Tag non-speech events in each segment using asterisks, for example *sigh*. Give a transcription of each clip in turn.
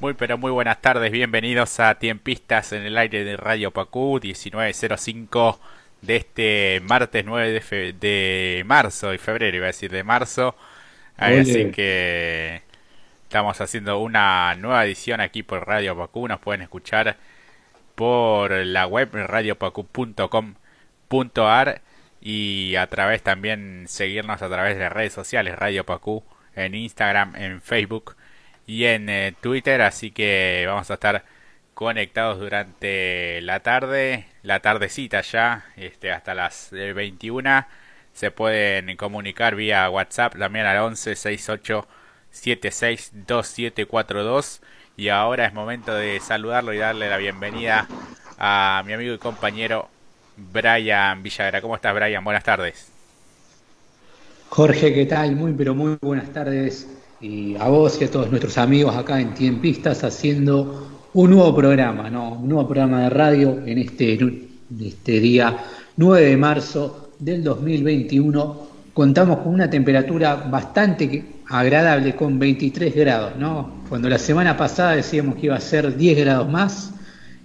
Muy pero muy buenas tardes, bienvenidos a Tiempistas en el aire de Radio Pacú 1905 de este martes 9 de, marzo y febrero, iba a decir de marzo. Así que estamos haciendo una nueva edición aquí por Radio Pacú, nos pueden escuchar por la web radiopacu.com.ar y a través también seguirnos a través de redes sociales Radio Pacú en Instagram, en Facebook y en eh, Twitter, así que vamos a estar conectados durante la tarde, la tardecita ya, este, hasta las 21. Eh, Se pueden comunicar vía WhatsApp también al 11 68 76 2742. Y ahora es momento de saludarlo y darle la bienvenida a mi amigo y compañero Brian Villagra. ¿Cómo estás, Brian? Buenas tardes. Jorge, ¿qué tal? Muy, pero muy buenas tardes y a vos y a todos nuestros amigos acá en Tiempistas haciendo un nuevo programa, ¿no? Un nuevo programa de radio en este, este día 9 de marzo del 2021. Contamos con una temperatura bastante agradable, con 23 grados, ¿no? Cuando la semana pasada decíamos que iba a ser 10 grados más,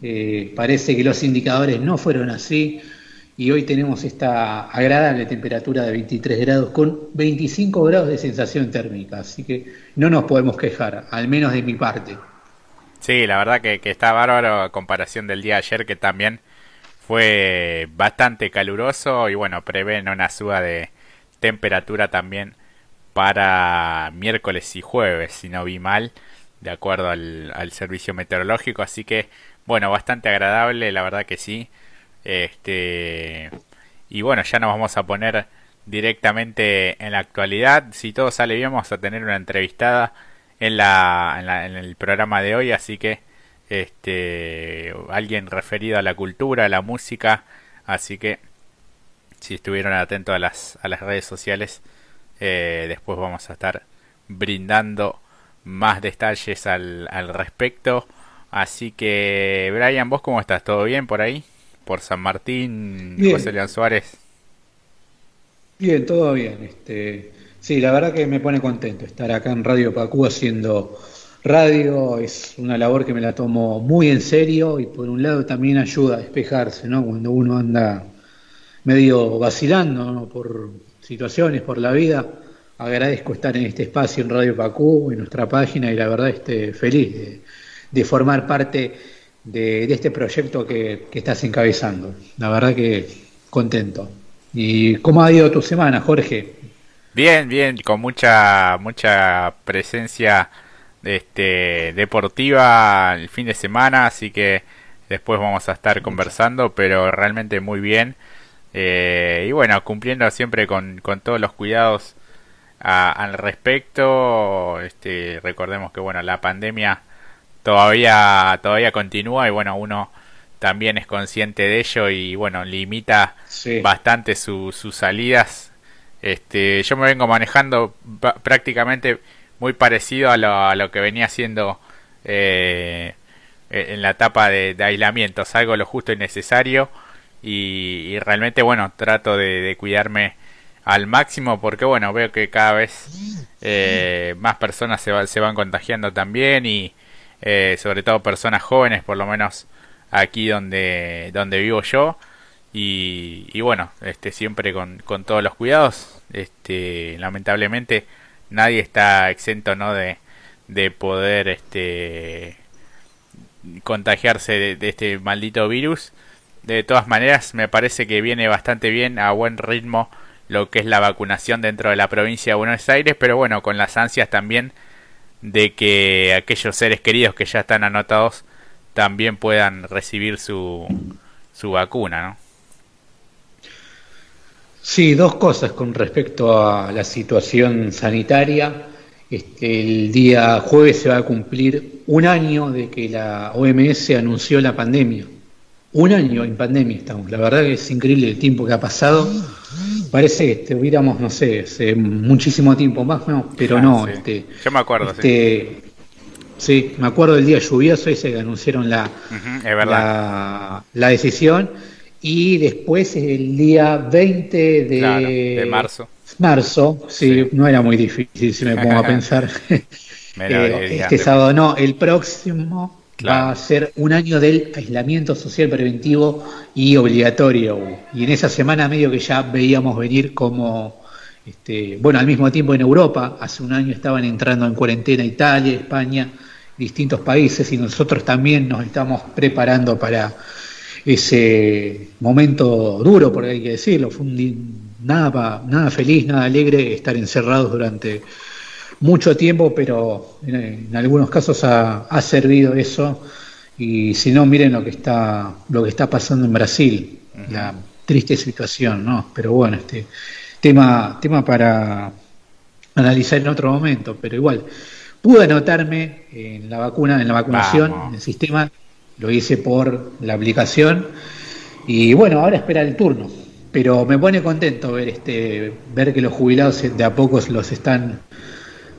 eh, parece que los indicadores no fueron así y hoy tenemos esta agradable temperatura de 23 grados con 25 grados de sensación térmica, así que no nos podemos quejar, al menos de mi parte. Sí, la verdad que, está bárbaro a comparación del día de ayer que también fue bastante caluroso y bueno, prevén una suba de temperatura también para miércoles y jueves, si no vi mal, de acuerdo al, al servicio meteorológico, así que bueno, bastante agradable, la verdad que sí. Este, y bueno, ya nos vamos a poner directamente en la actualidad. Si todo sale bien, vamos a tener una entrevistada en, la, en, el programa de hoy, así que este, alguien referido a la cultura, a la música, así que si estuvieron atentos a las, a las redes sociales, eh, después vamos a estar brindando más detalles al, al respecto. Así que, Brian, ¿vos cómo estás? ¿Todo bien por ahí? Por San Martín, José León Suárez. Bien, todo bien. Este, sí, la verdad que me pone contento estar acá en Radio Pacú haciendo radio. Es una labor que me la tomo muy en serio y por un lado también ayuda a despejarse, ¿no? Cuando uno anda medio vacilando por situaciones, por la vida. Agradezco estar en este espacio en Radio Pacú, en nuestra página, y la verdad estoy feliz de, de formar parte de, este proyecto que, estás encabezando. La verdad que contento. ¿Y cómo ha ido tu semana, Jorge? Bien, bien, con mucha mucha presencia este, deportiva el fin de semana, así que después vamos a estar conversando, pero realmente muy bien. Eh, y bueno, cumpliendo siempre con, con todos los cuidados al respecto. Este, recordemos que bueno, la pandemia todavía, todavía continúa y bueno, uno también es consciente de ello y bueno, limita bastante sus salidas. Este, yo me vengo manejando prácticamente muy parecido a lo, a lo que venía haciendo eh, en la etapa de, aislamiento. Salgo lo justo y necesario y, realmente, bueno, trato de, cuidarme al máximo porque, bueno, veo que cada vez eh, más personas se, se van contagiando también y, eh, sobre todo personas jóvenes, por lo menos aquí donde, donde vivo yo. Y, bueno, este, siempre con, con, todos los cuidados. Este, lamentablemente nadie está exento ¿no? de, de poder este, contagiarse de, de, este maldito virus. De todas maneras, me parece que viene bastante bien a buen ritmo lo que es la vacunación dentro de la provincia de Buenos Aires, pero bueno, con las ansias también de que aquellos seres queridos que ya están anotados también puedan recibir su, su vacuna, ¿no? Sí, dos cosas con respecto a la situación sanitaria. Este, el día jueves se va a cumplir un año de que la OMS anunció la pandemia. Un año en pandemia estamos. La verdad que es increíble el tiempo que ha pasado parece que estuviéramos, no sé, hace muchísimo tiempo más, no, pero no. Este, Yo me acuerdo, este, sí. me acuerdo del día lluvioso ese que anunciaron la, la, decisión. Y después el día 20 de, de marzo. Marzo, sí, no era muy difícil si me pongo a *laughs* pensar. *laughs* Eh, este sábado no, el próximo va a ser un año del aislamiento social preventivo y obligatorio. Y en esa semana medio que ya veíamos venir como, este, bueno, al mismo tiempo en Europa, hace un año estaban entrando en cuarentena Italia, España, distintos países y nosotros también nos estamos preparando para ese momento duro, porque hay que decirlo, fue un, nada, nada feliz, nada alegre estar encerrados durante mucho tiempo, pero en, algunos casos ha, servido eso. Y si no, miren lo que está, lo que está pasando en Brasil, la triste situación, ¿no? Pero bueno, este tema, tema para analizar en otro momento, pero igual, pude anotarme en la vacuna, en la vacunación, en el sistema, lo hice por la aplicación, y bueno, ahora espera el turno. Pero me pone contento ver este, ver que los jubilados de a pocos los están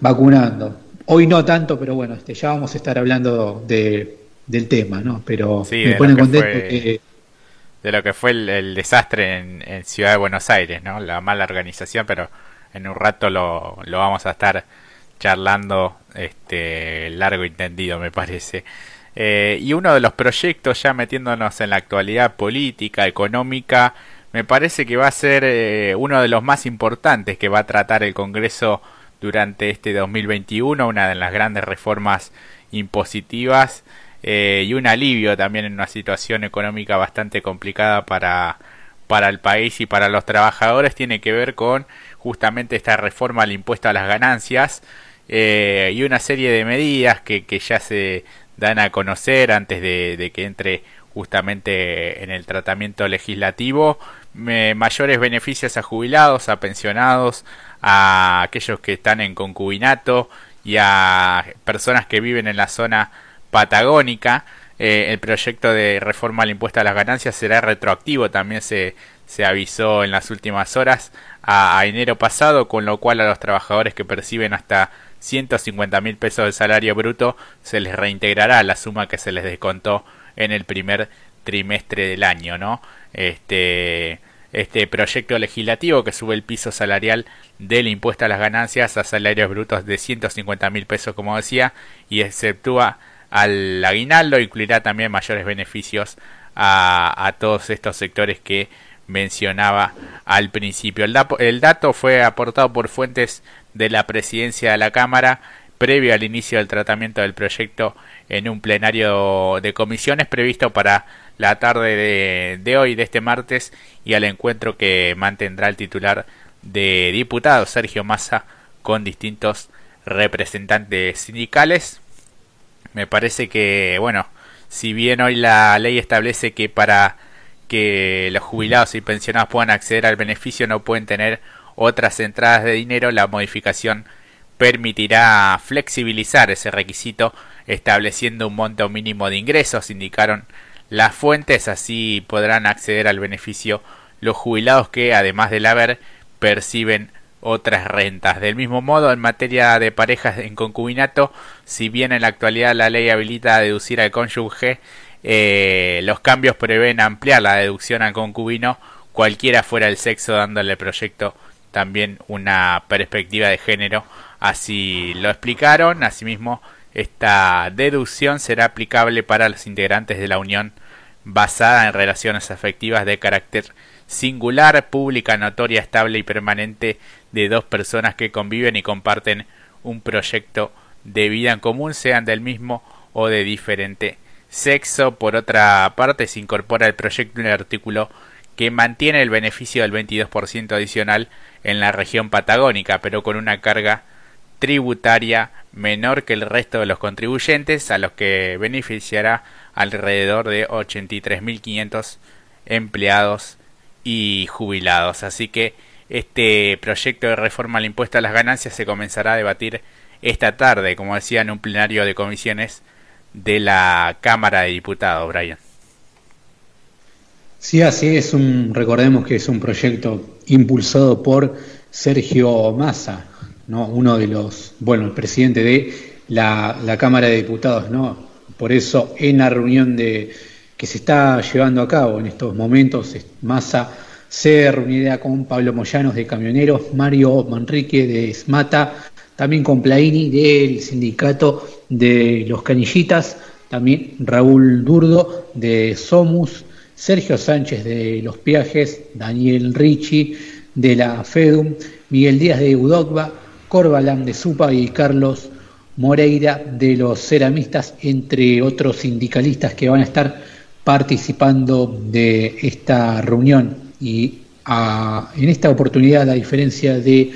vacunando. Hoy no tanto, pero bueno, este, ya vamos a estar hablando de, del tema, ¿no? Pero me pone contento que... De lo que fue el, desastre en, Ciudad de Buenos Aires, ¿no? La mala organización, pero en un rato lo, lo vamos a estar charlando este largo y tendido, me parece. Eh, y uno de los proyectos, ya metiéndonos en la actualidad política, económica, me parece que va a ser eh, uno de los más importantes que va a tratar el Congreso durante este 2021, una de las grandes reformas impositivas eh, y un alivio también en una situación económica bastante complicada para, para el país y para los trabajadores, tiene que ver con justamente esta reforma al impuesto a las ganancias eh, y una serie de medidas que, que, ya se dan a conocer antes de, que entre justamente en el tratamiento legislativo mayores beneficios a jubilados, a pensionados, a aquellos que están en concubinato y a personas que viven en la zona patagónica. Eh, el proyecto de reforma al impuesto a las ganancias será retroactivo, también se, se avisó en las últimas horas a, enero pasado, con lo cual a los trabajadores que perciben hasta 150 mil pesos de salario bruto se les reintegrará la suma que se les descontó en el primer trimestre del año, ¿no? Este, este proyecto legislativo que sube el piso salarial del impuesto a las ganancias a salarios brutos de 150 mil pesos, como decía, y exceptúa al aguinaldo, incluirá también mayores beneficios a, a todos estos sectores que mencionaba al principio. El, el dato fue aportado por fuentes de la presidencia de la Cámara previo al inicio del tratamiento del proyecto en un plenario de comisiones previsto para la tarde de, hoy, de este martes, y al encuentro que mantendrá el titular de diputados, Sergio Massa, con distintos representantes sindicales. Me parece que, bueno, si bien hoy la ley establece que para que los jubilados y pensionados puedan acceder al beneficio no pueden tener otras entradas de dinero, la modificación permitirá flexibilizar ese requisito estableciendo un monto mínimo de ingresos, indicaron las fuentes, así podrán acceder al beneficio los jubilados que, además del haber, perciben otras rentas. Del mismo modo, en materia de parejas en concubinato, si bien en la actualidad la ley habilita a deducir al cónyuge, eh, los cambios prevén ampliar la deducción al concubino, cualquiera fuera el sexo, dándole al proyecto también una perspectiva de género. Así lo explicaron. Asimismo, esta deducción será aplicable para los integrantes de la unión basada en relaciones afectivas de carácter singular, pública, notoria, estable y permanente de dos personas que conviven y comparten un proyecto de vida en común, sean del mismo o de diferente sexo. Por otra parte, se incorpora al proyecto un artículo que mantiene el beneficio del 22% adicional en la región patagónica, pero con una carga tributaria menor que el resto de los contribuyentes, a los que beneficiará alrededor de 83.500 empleados y jubilados. Así que este proyecto de reforma al impuesto a las ganancias se comenzará a debatir esta tarde, como decía, en un plenario de comisiones de la Cámara de Diputados, Brian. Sí, así es. Un, recordemos que es un proyecto impulsado por Sergio Massa, ¿no? uno de los, bueno, el presidente de la, Cámara de Diputados, ¿no? Por eso en la reunión que se está llevando a cabo en estos momentos, Massa se reunirá con Pablo Moyanos de Camioneros, Mario Manrique de Esmata también con Plaini del sindicato de los Canillitas, también Raúl Durdo de Somus, Sergio Sánchez de Los Piajes, Daniel Ricci de la FEDUM, Miguel Díaz de Udogba, Corbalán de Supa y Carlos Moreira de los ceramistas, entre otros sindicalistas que van a estar participando de esta reunión. Y en esta oportunidad, a diferencia de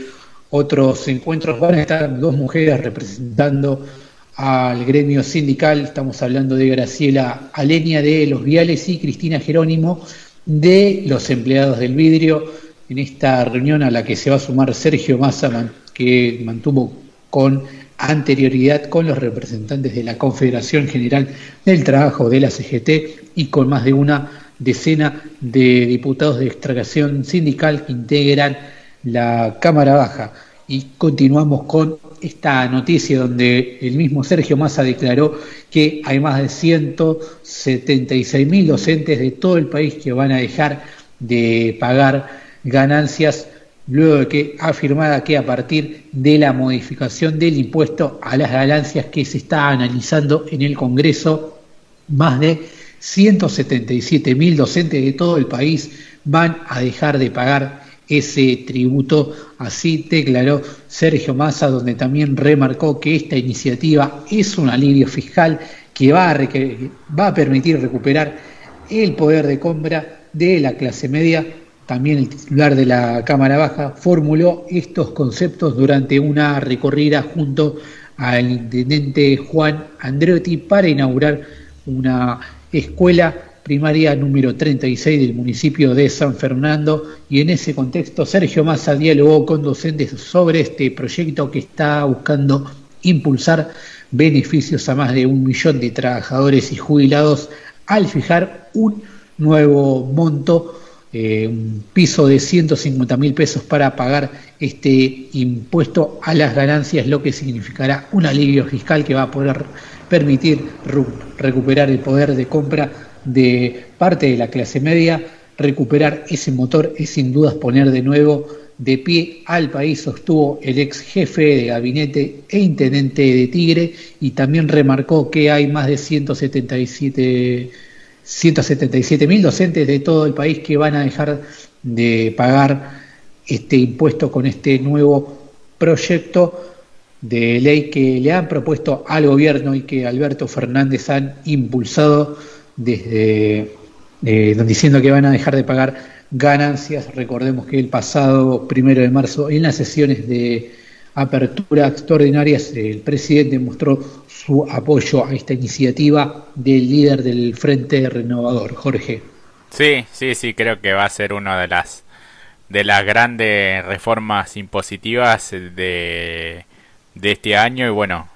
otros encuentros, van a estar dos mujeres representando al gremio sindical. Estamos hablando de Graciela Alenia de Los Viales y Cristina Jerónimo de los empleados del vidrio. En esta reunión a la que se va a sumar Sergio Massa, que mantuvo con anterioridad con los representantes de la Confederación General del Trabajo de la CGT y con más de una decena de diputados de extracción sindical que integran la Cámara Baja. Y continuamos con esta noticia donde el mismo Sergio Massa declaró que hay más de 176 mil docentes de todo el país que van a dejar de pagar ganancias luego de que afirmara que a partir de la modificación del impuesto a las ganancias que se está analizando en el Congreso, más de 177 mil docentes de todo el país van a dejar de pagar ese tributo. Así declaró Sergio Massa, donde también remarcó que esta iniciativa es un alivio fiscal que va va a permitir recuperar el poder de compra de la clase media también el titular de la Cámara Baja formuló estos conceptos durante una recorrida junto al intendente Juan Andreotti para inaugurar una escuela primaria número 36 del municipio de San Fernando. Y en ese contexto Sergio Massa dialogó con docentes sobre este proyecto que está buscando impulsar beneficios a más de un millón de trabajadores y jubilados al fijar un nuevo monto eh, un piso de 150 mil pesos para pagar este impuesto a las ganancias, lo que significará un alivio fiscal que va a poder permitir recuperar el poder de compra de parte de la clase media, recuperar ese motor es sin dudas poner de nuevo de pie al país, sostuvo el ex jefe de gabinete e intendente de Tigre y también remarcó que hay más de 177 177 mil docentes de todo el país que van a dejar de pagar este impuesto con este nuevo proyecto de ley que le han propuesto al gobierno y que Alberto Fernández han impulsado desde eh, diciendo que van a dejar de pagar ganancias. Recordemos que el pasado primero de marzo, en las sesiones de apertura extraordinarias, el presidente mostró su apoyo a esta iniciativa del líder del Frente Renovador, Jorge. Sí, sí, sí, creo que va a ser una de las de las grandes reformas impositivas de, de este año y bueno,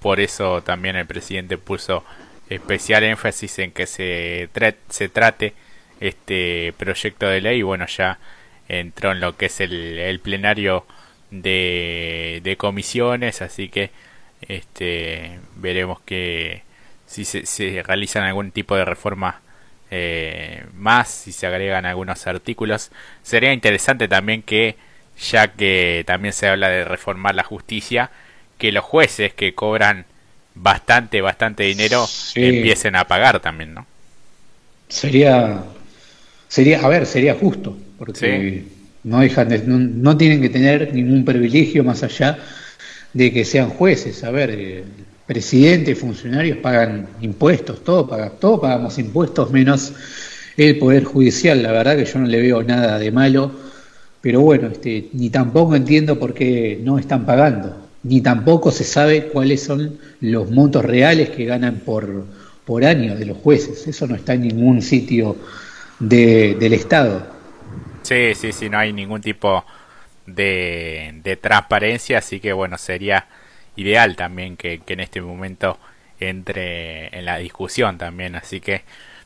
por eso también el presidente puso especial énfasis en que se, se trate este proyecto de ley y bueno, ya entró en lo que es el, el plenario de, de comisiones, así que este, veremos que si se, realizan algún tipo de reforma eh, más, si se agregan algunos artículos. Sería interesante también que, ya que también se habla de reformar la justicia, que los jueces que cobran bastante, bastante dinero empiecen a pagar también, ¿no? Sería, sería, a ver, sería justo, porque no dejan no tienen que tener ningún privilegio más allá de que sean jueces. A ver, el presidente, funcionarios pagan impuestos, todo paga, todos pagamos impuestos menos el Poder Judicial. La verdad que yo no le veo nada de malo, pero bueno, este, ni tampoco entiendo por qué no están pagando, ni tampoco se sabe cuáles son los montos reales que ganan por, por año de los jueces. Eso no está en ningún sitio de, del Estado. Sí, sí, sí, no hay ningún tipo de, transparencia, así que bueno, sería ideal también que, en este momento entre en la discusión también, así que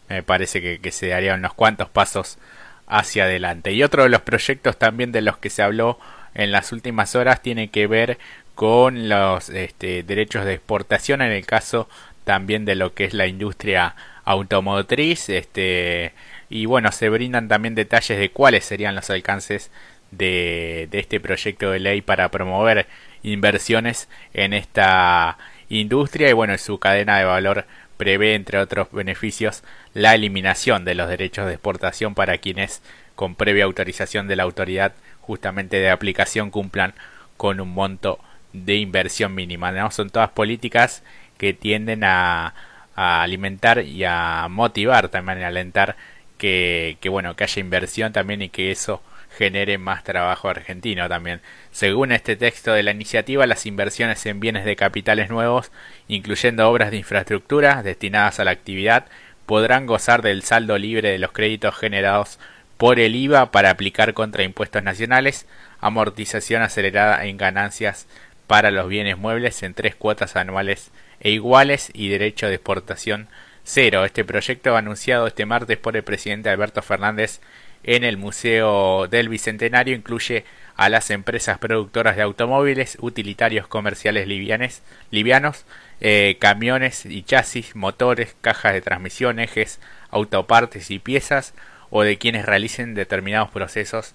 me parece que, se darían unos cuantos pasos hacia adelante. Y otro de los proyectos también de los que se habló en las últimas horas tiene que ver con los este, derechos de exportación en el caso también de lo que es la industria automotriz este y bueno se brindan también detalles de cuáles serían los alcances de, este proyecto de ley para promover inversiones en esta industria y bueno, su cadena de valor prevé, entre otros beneficios, la eliminación de los derechos de exportación para quienes, con previa autorización de la autoridad justamente de aplicación, cumplan con un monto de inversión mínima. Son todas políticas que tienden a, alimentar y a motivar también, a alentar que, que, bueno, que haya inversión también y que eso genere más trabajo argentino también. Según este texto de la iniciativa, las inversiones en bienes de capitales nuevos, incluyendo obras de infraestructura destinadas a la actividad, podrán gozar del saldo libre de los créditos generados por el IVA para aplicar contra impuestos nacionales, amortización acelerada en ganancias para los bienes muebles en tres cuotas anuales e iguales y derecho de exportación cero. Este proyecto anunciado este martes por el presidente Alberto Fernández en el Museo del Bicentenario incluye a las empresas productoras de automóviles, utilitarios comerciales livianos, eh, camiones y chasis, motores, cajas de transmisión, ejes, autopartes y piezas, o de quienes realicen determinados procesos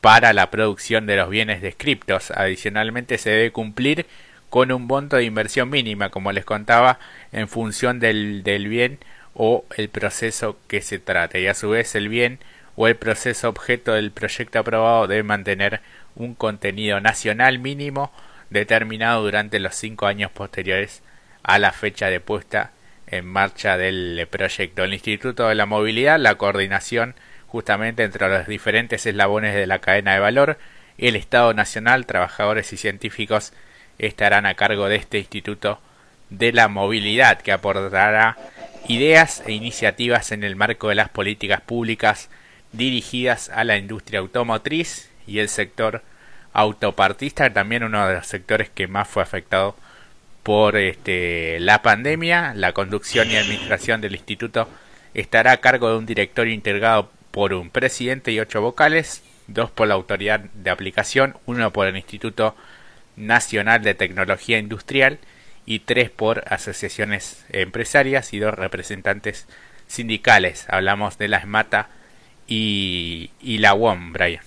para la producción de los bienes descriptos. Adicionalmente se debe cumplir con un monto de inversión mínima, como les contaba, en función del, del bien o el proceso que se trate. Y a su vez el bien o el proceso objeto del proyecto aprobado debe mantener un contenido nacional mínimo determinado durante los cinco años posteriores a la fecha de puesta en marcha del proyecto. El Instituto de la Movilidad, la coordinación justamente entre los diferentes eslabones de la cadena de valor, el Estado Nacional, trabajadores y científicos estarán a cargo de este Instituto de la Movilidad que aportará ideas e iniciativas en el marco de las políticas públicas dirigidas a la industria automotriz y el sector autopartista, también uno de los sectores que más fue afectado por este, la pandemia. La conducción y administración del instituto estará a cargo de un directorio integrado por un presidente y ocho vocales, dos por la autoridad de aplicación, uno por el Instituto Nacional de Tecnología Industrial y tres por asociaciones empresarias y dos representantes sindicales. Hablamos de la ESMATA y, la UOM, Brian.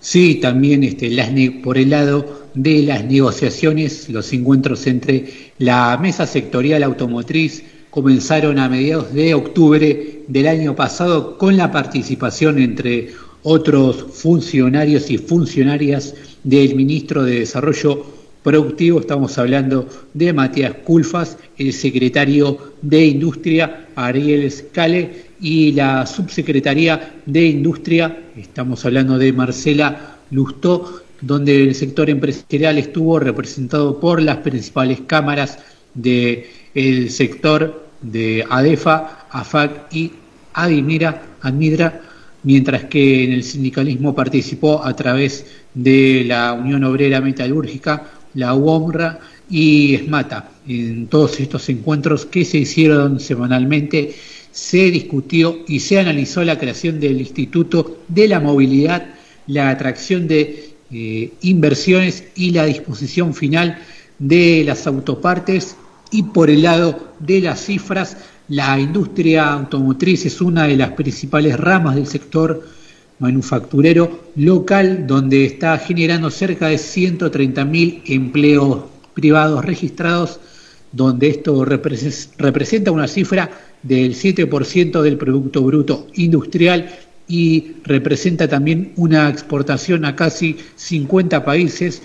Sí, también este, las por el lado de las negociaciones, los encuentros entre la mesa sectorial automotriz comenzaron a mediados de octubre del año pasado con la participación entre otros funcionarios y funcionarias del ministro de Desarrollo Productivo. Estamos hablando de Matías Culfas, el secretario de Industria, Ariel Scale, y la subsecretaría de Industria, estamos hablando de Marcela Lustó, donde el sector empresarial estuvo representado por las principales cámaras del sector de ADEFA, AFAC y ADIMIRA, ADMIDRA, mientras que en el sindicalismo participó a través de la Unión Obrera Metalúrgica, la UOMRA y ESMATA. En todos estos encuentros que se hicieron semanalmente se discutió y se analizó la creación del Instituto de la Movilidad, la atracción de eh, inversiones y la disposición final de las autopartes. Y por el lado de las cifras, la industria automotriz es una de las principales ramas del sector manufacturero local, donde está generando cerca de 130.000 empleos privados registrados, donde esto representa una cifra del 7% del Producto Bruto Industrial y representa también una exportación a casi 50 países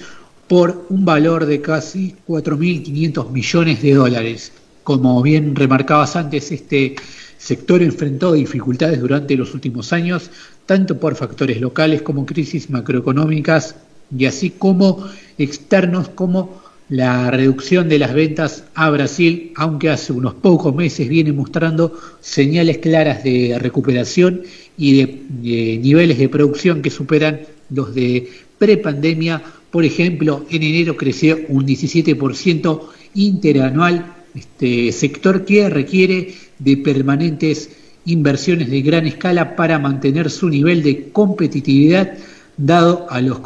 por un valor de casi 4.500 millones de dólares. Como bien remarcabas antes, este sector enfrentó dificultades durante los últimos años, tanto por factores locales como crisis macroeconómicas y así como externos como la reducción de las ventas a Brasil, aunque hace unos pocos meses viene mostrando señales claras de recuperación y de, niveles de producción que superan los de prepandemia. Por ejemplo, en enero creció un 17% interanual, este sector que requiere de permanentes inversiones de gran escala para mantener su nivel de competitividad dado a los,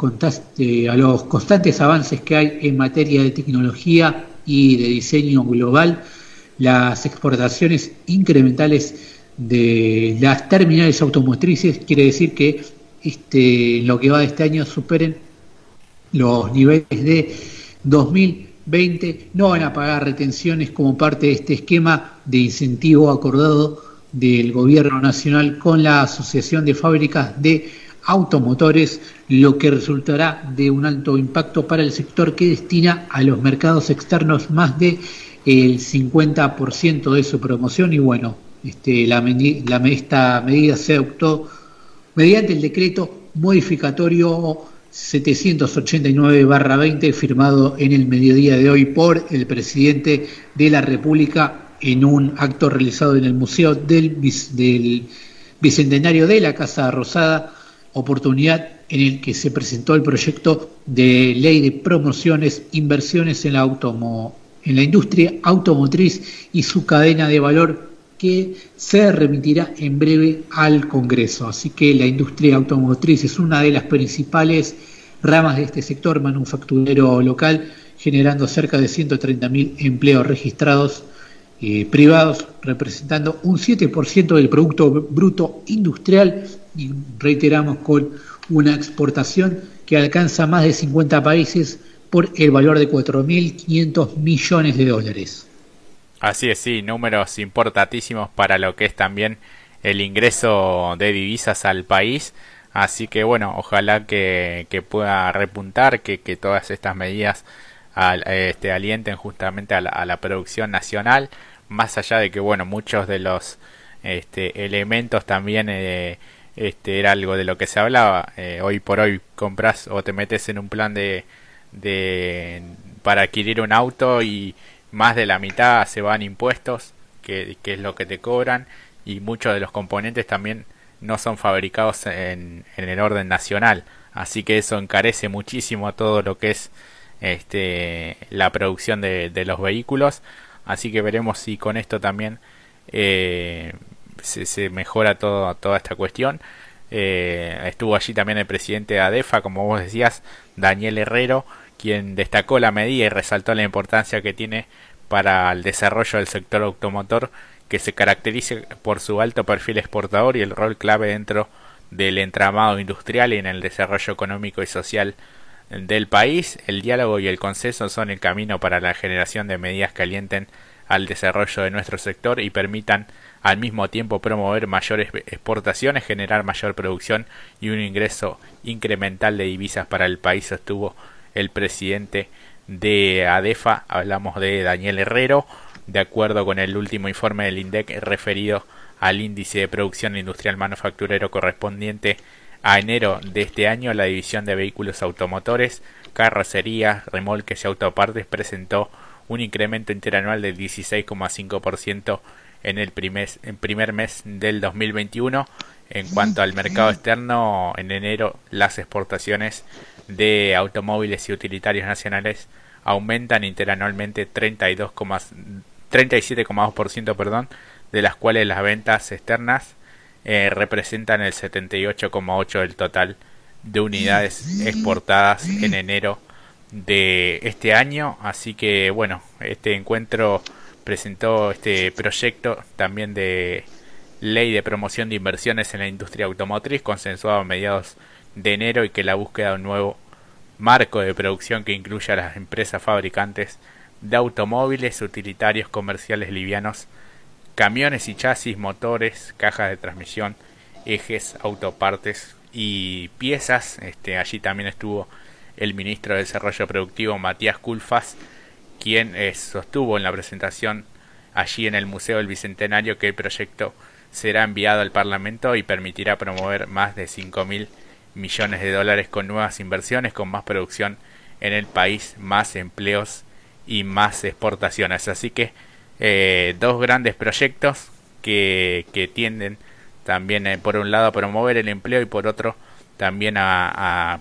eh, a los constantes avances que hay en materia de tecnología y de diseño global, las exportaciones incrementales de las terminales automotrices quiere decir que este, lo que va de este año superen los niveles de 2020, no van a pagar retenciones como parte de este esquema de incentivo acordado del Gobierno Nacional con la Asociación de Fábricas de Automotores, lo que resultará de un alto impacto para el sector que destina a los mercados externos más de el 50% de su promoción. Y bueno, este, la, esta medida se adoptó mediante el decreto modificatorio 789-20 firmado en el mediodía de hoy por el presidente de la República en un acto realizado en el Museo del, del Bicentenario de la Casa Rosada, oportunidad en el que se presentó el proyecto de ley de promociones, inversiones en la, automo, en la industria automotriz y su cadena de valor que se remitirá en breve al Congreso. Así que la industria automotriz es una de las principales ramas de este sector manufacturero local, generando cerca de 130.000 empleos registrados eh, privados, representando un 7% del Producto Bruto Industrial y reiteramos con una exportación que alcanza más de 50 países por el valor de 4.500 millones de dólares. Así es, sí, números importantísimos para lo que es también el ingreso de divisas al país. Así que bueno, ojalá que, pueda repuntar, que, que todas estas medidas este, alienten justamente a la, producción nacional, más allá de que, bueno, muchos de los este, elementos también eh, este, era algo de lo que se hablaba. Eh, hoy por hoy compras o te metes en un plan de, de para adquirir un auto y más de la mitad se van impuestos, que, que es lo que te cobran, y muchos de los componentes también no son fabricados en, en el orden nacional. Así que eso encarece muchísimo todo lo que es este, la producción de, los vehículos. Así que veremos si con esto también eh, se, mejora todo, toda esta cuestión. Eh, estuvo allí también el presidente de ADEFA, como vos decías, Daniel Herrero, quien destacó la medida y resaltó la importancia que tiene para el desarrollo del sector automotor, que se caracteriza por su alto perfil exportador y el rol clave dentro del entramado industrial y en el desarrollo económico y social del país, el diálogo y el consenso son el camino para la generación de medidas que alienten al desarrollo de nuestro sector y permitan al mismo tiempo promover mayores exportaciones, generar mayor producción y un ingreso incremental de divisas para el país, sostuvo el presidente de ADEFA, hablamos de Daniel Herrero, de acuerdo con el último informe del INDEC referido al índice de producción industrial manufacturero correspondiente a enero de este año, la división de vehículos automotores, carrocerías, remolques y autopartes presentó un incremento interanual del 16,5% en el primer, en primer mes del 2021. En cuanto al mercado externo, en enero las exportaciones de automóviles y utilitarios nacionales aumentan interanualmente 37,2% perdón, de las cuales las ventas externas eh, representan el 78,8 del total de unidades exportadas en enero de este año. Así que bueno, este encuentro presentó este proyecto también de ley de promoción de inversiones en la industria automotriz consensuado a mediados de enero y que la búsqueda de un nuevo marco de producción que incluya a las empresas fabricantes de automóviles utilitarios comerciales livianos camiones y chasis, motores, cajas de transmisión, ejes, autopartes y piezas. Este, allí también estuvo el ministro de Desarrollo Productivo Matías Culfas, quien eh, sostuvo en la presentación allí en el Museo del Bicentenario que el proyecto será enviado al Parlamento y permitirá promover más de 5 mil millones de dólares con nuevas inversiones, con más producción en el país, más empleos y más exportaciones. Así que eh, dos grandes proyectos que, que tienden también eh, por un lado a promover el empleo y por otro también a,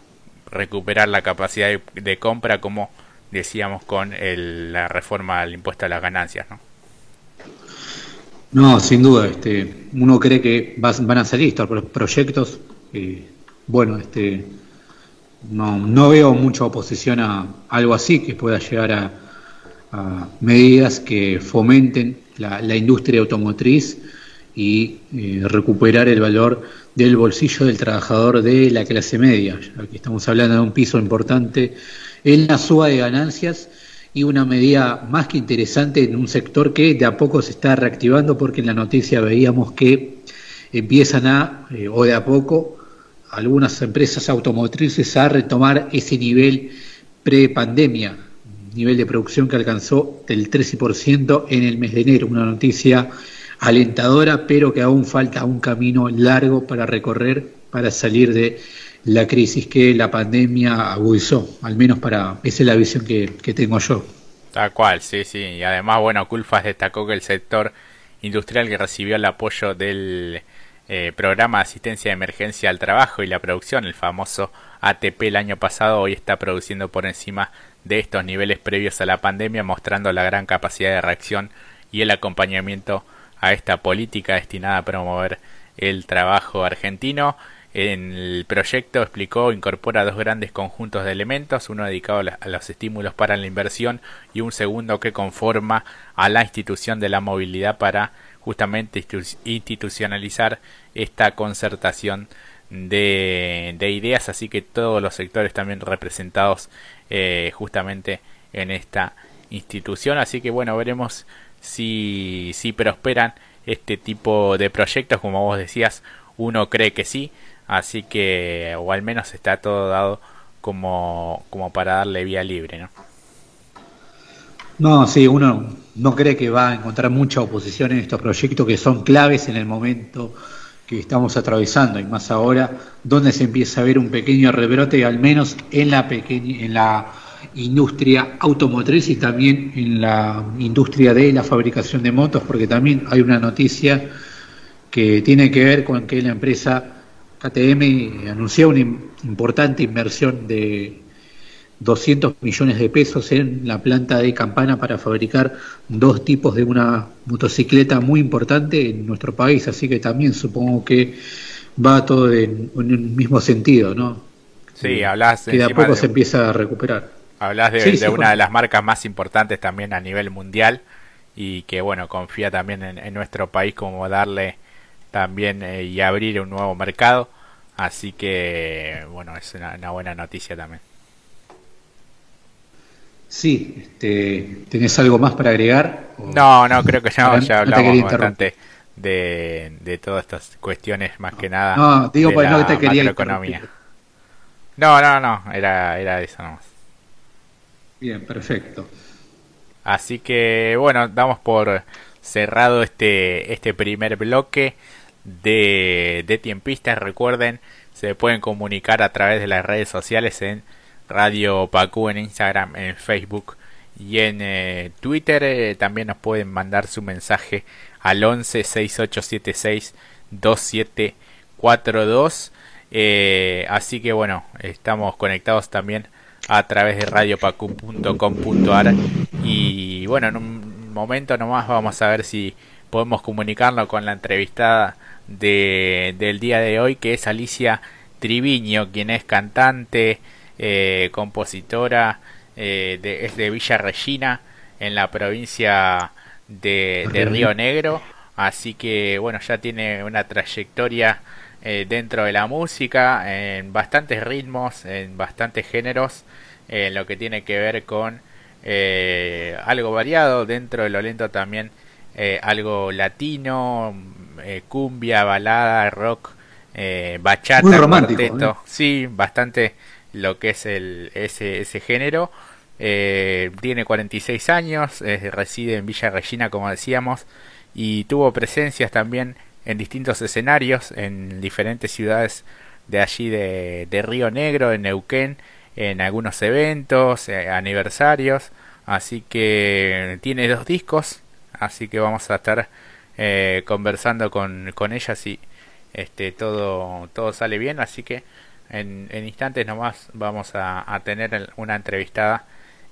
recuperar la capacidad de, compra como decíamos con la reforma del impuesto a las ganancias ¿no? No, sin duda, este, uno cree que van a salir estos proyectos. Eh, bueno, este, no, no veo mucha oposición a algo así que pueda llegar a, medidas que fomenten la, industria automotriz y eh, recuperar el valor del bolsillo del trabajador de la clase media. Aquí estamos hablando de un piso importante en la suba de ganancias y una medida más que interesante en un sector que de a poco se está reactivando porque en la noticia veíamos que empiezan a, eh, o de a poco, algunas empresas automotrices a retomar ese nivel pre-pandemia, nivel de producción que alcanzó del 13% en el mes de enero, una noticia alentadora, pero que aún falta un camino largo para recorrer para salir de la crisis que la pandemia agudizó, al menos para, esa es la visión que, tengo yo. Tal cual, sí, sí. Y además, bueno, Culfas destacó que el sector industrial que recibió el apoyo del eh, programa de asistencia de emergencia al trabajo y la producción, el famoso ATP el año pasado, hoy está produciendo por encima de estos niveles previos a la pandemia, mostrando la gran capacidad de reacción y el acompañamiento a esta política destinada a promover el trabajo argentino. En el proyecto explicó incorpora dos grandes conjuntos de elementos, uno dedicado a los estímulos para la inversión y un segundo que conforma a la institución de la movilidad para justamente institucionalizar esta concertación de, ideas, así que todos los sectores también representados eh, justamente en esta institución, así que bueno, veremos si, si prosperan este tipo de proyectos, como vos decías, uno cree que sí, Así que, o al menos está todo dado como, como para darle vía libre, ¿no? No, sí, uno no cree que va a encontrar mucha oposición en estos proyectos que son claves en el momento que estamos atravesando y más ahora donde se empieza a ver un pequeño rebrote al menos en la pequeña en la industria automotriz y también en la industria de la fabricación de motos porque también hay una noticia que tiene que ver con que la empresa KTM anunció una importante inversión de 200 millones de pesos en la planta de Campana para fabricar dos tipos de una motocicleta muy importante en nuestro país, así que también supongo que va todo en, el mismo sentido, ¿no? Sí, hablas que de a poco se empieza a recuperar. Hablas de, una de las marcas más importantes también a nivel mundial y que bueno confía también en nuestro país como darle también eh, y abrir un nuevo mercado. Así que, bueno, es una, buena noticia también. Sí, este, ¿tenés algo más para agregar? No, no, creo que ya, ya hablamos bastante de, de todas estas cuestiones, más que nada. No, digo, pues no te quería. No, no, no, era, era eso nomás. Bien, perfecto. Así que, bueno, damos por cerrado este, este primer bloque de, de tiempistas. Recuerden, se pueden comunicar a través de las redes sociales en Radio Pacu en Instagram, en Facebook y en eh, Twitter. Eh, también nos pueden mandar su mensaje al 11 6876 2742. Eh, así que bueno, estamos conectados también a través de radiopacu.com.ar y bueno, en un momento nomás vamos a ver si podemos comunicarlo con la entrevistada de, del día de hoy, que es Alicia Triviño, quien es cantante, eh, compositora, eh, de, es de Villa Regina, en la provincia de, de, Río Negro. Así que, bueno, ya tiene una trayectoria eh, dentro de la música, en bastantes ritmos, en bastantes géneros, en lo que tiene que ver con algo variado, dentro de lo lento también algo latino, eh, cumbia, balada, rock, eh, bachata, ¿eh? sí, bastante lo que es el, ese, ese género. tiene 46 años, reside en Villa Regina, como decíamos, y tuvo presencias también en distintos escenarios, en diferentes ciudades de allí de, de Río Negro, en Neuquén, en algunos eventos, aniversarios, así que tiene dos discos, así que vamos a estar eh, conversando con, con ella si este, todo, todo sale bien. Así que en, instantes nomás vamos a, tener una entrevistada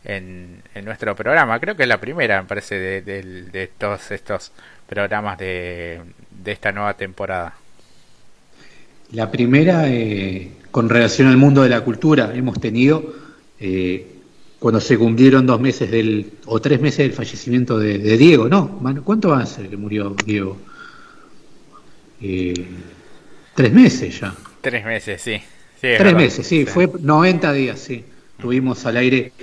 en, en, nuestro programa. Creo que es la primera, me parece, de, de, todos estos programas de, de, esta nueva temporada. La primera, eh, con relación al mundo de la cultura, hemos tenido eh, cuando se cumplieron dos meses del, o tres meses del fallecimiento de, Diego, ¿no? ¿Cuánto va a ser que murió Diego? Eh, tres meses ya. Tres meses, sí. tres meses, sí, fue 90 días, sí. Tuvimos al aire,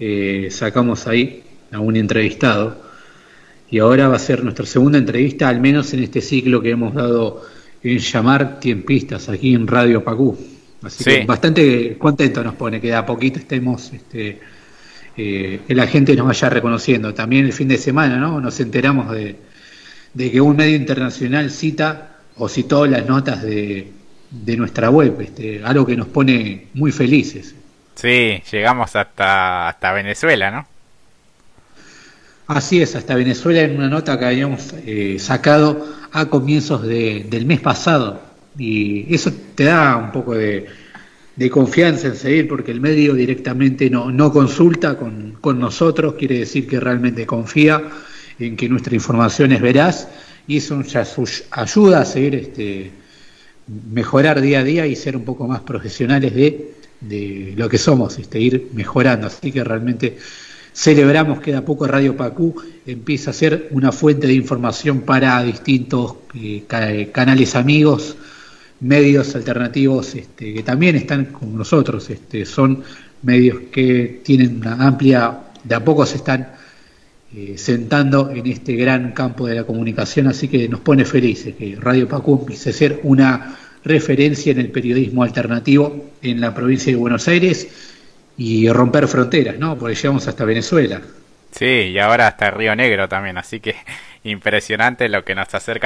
eh, sacamos ahí a un entrevistado y ahora va a ser nuestra segunda entrevista, al menos en este ciclo que hemos dado en llamar tiempistas aquí en Radio Pacú. Así que bastante contento nos pone que de a poquito estemos, este, eh, que la gente nos vaya reconociendo. También el fin de semana, ¿no? Nos enteramos de, que un medio internacional cita o citó las notas de, de nuestra web, este, algo que nos pone muy felices. Sí, llegamos hasta, hasta Venezuela, ¿no? Así es, hasta Venezuela en una nota que habíamos eh, sacado a comienzos del mes pasado. Y eso te da un poco de, confianza en seguir, porque el medio directamente no, no consulta con, con, nosotros, quiere decir que realmente confía en que nuestra información es veraz y eso ya ayuda a seguir este, mejorar día a día y ser un poco más profesionales de, de lo que somos, este, ir mejorando. Así que realmente Celebramos que de a poco Radio Pacú empieza a ser una fuente de información para distintos eh, canales amigos, medios alternativos este, que también están con nosotros. Este, son medios que tienen una amplia, de a poco se están eh, sentando en este gran campo de la comunicación, así que nos pone felices que Radio Pacú empiece ser una referencia en el periodismo alternativo en la provincia de Buenos Aires y romper fronteras, ¿no? Porque llegamos hasta Venezuela. Sí, y ahora hasta Río Negro también, así que *laughs* impresionante lo que nos acerca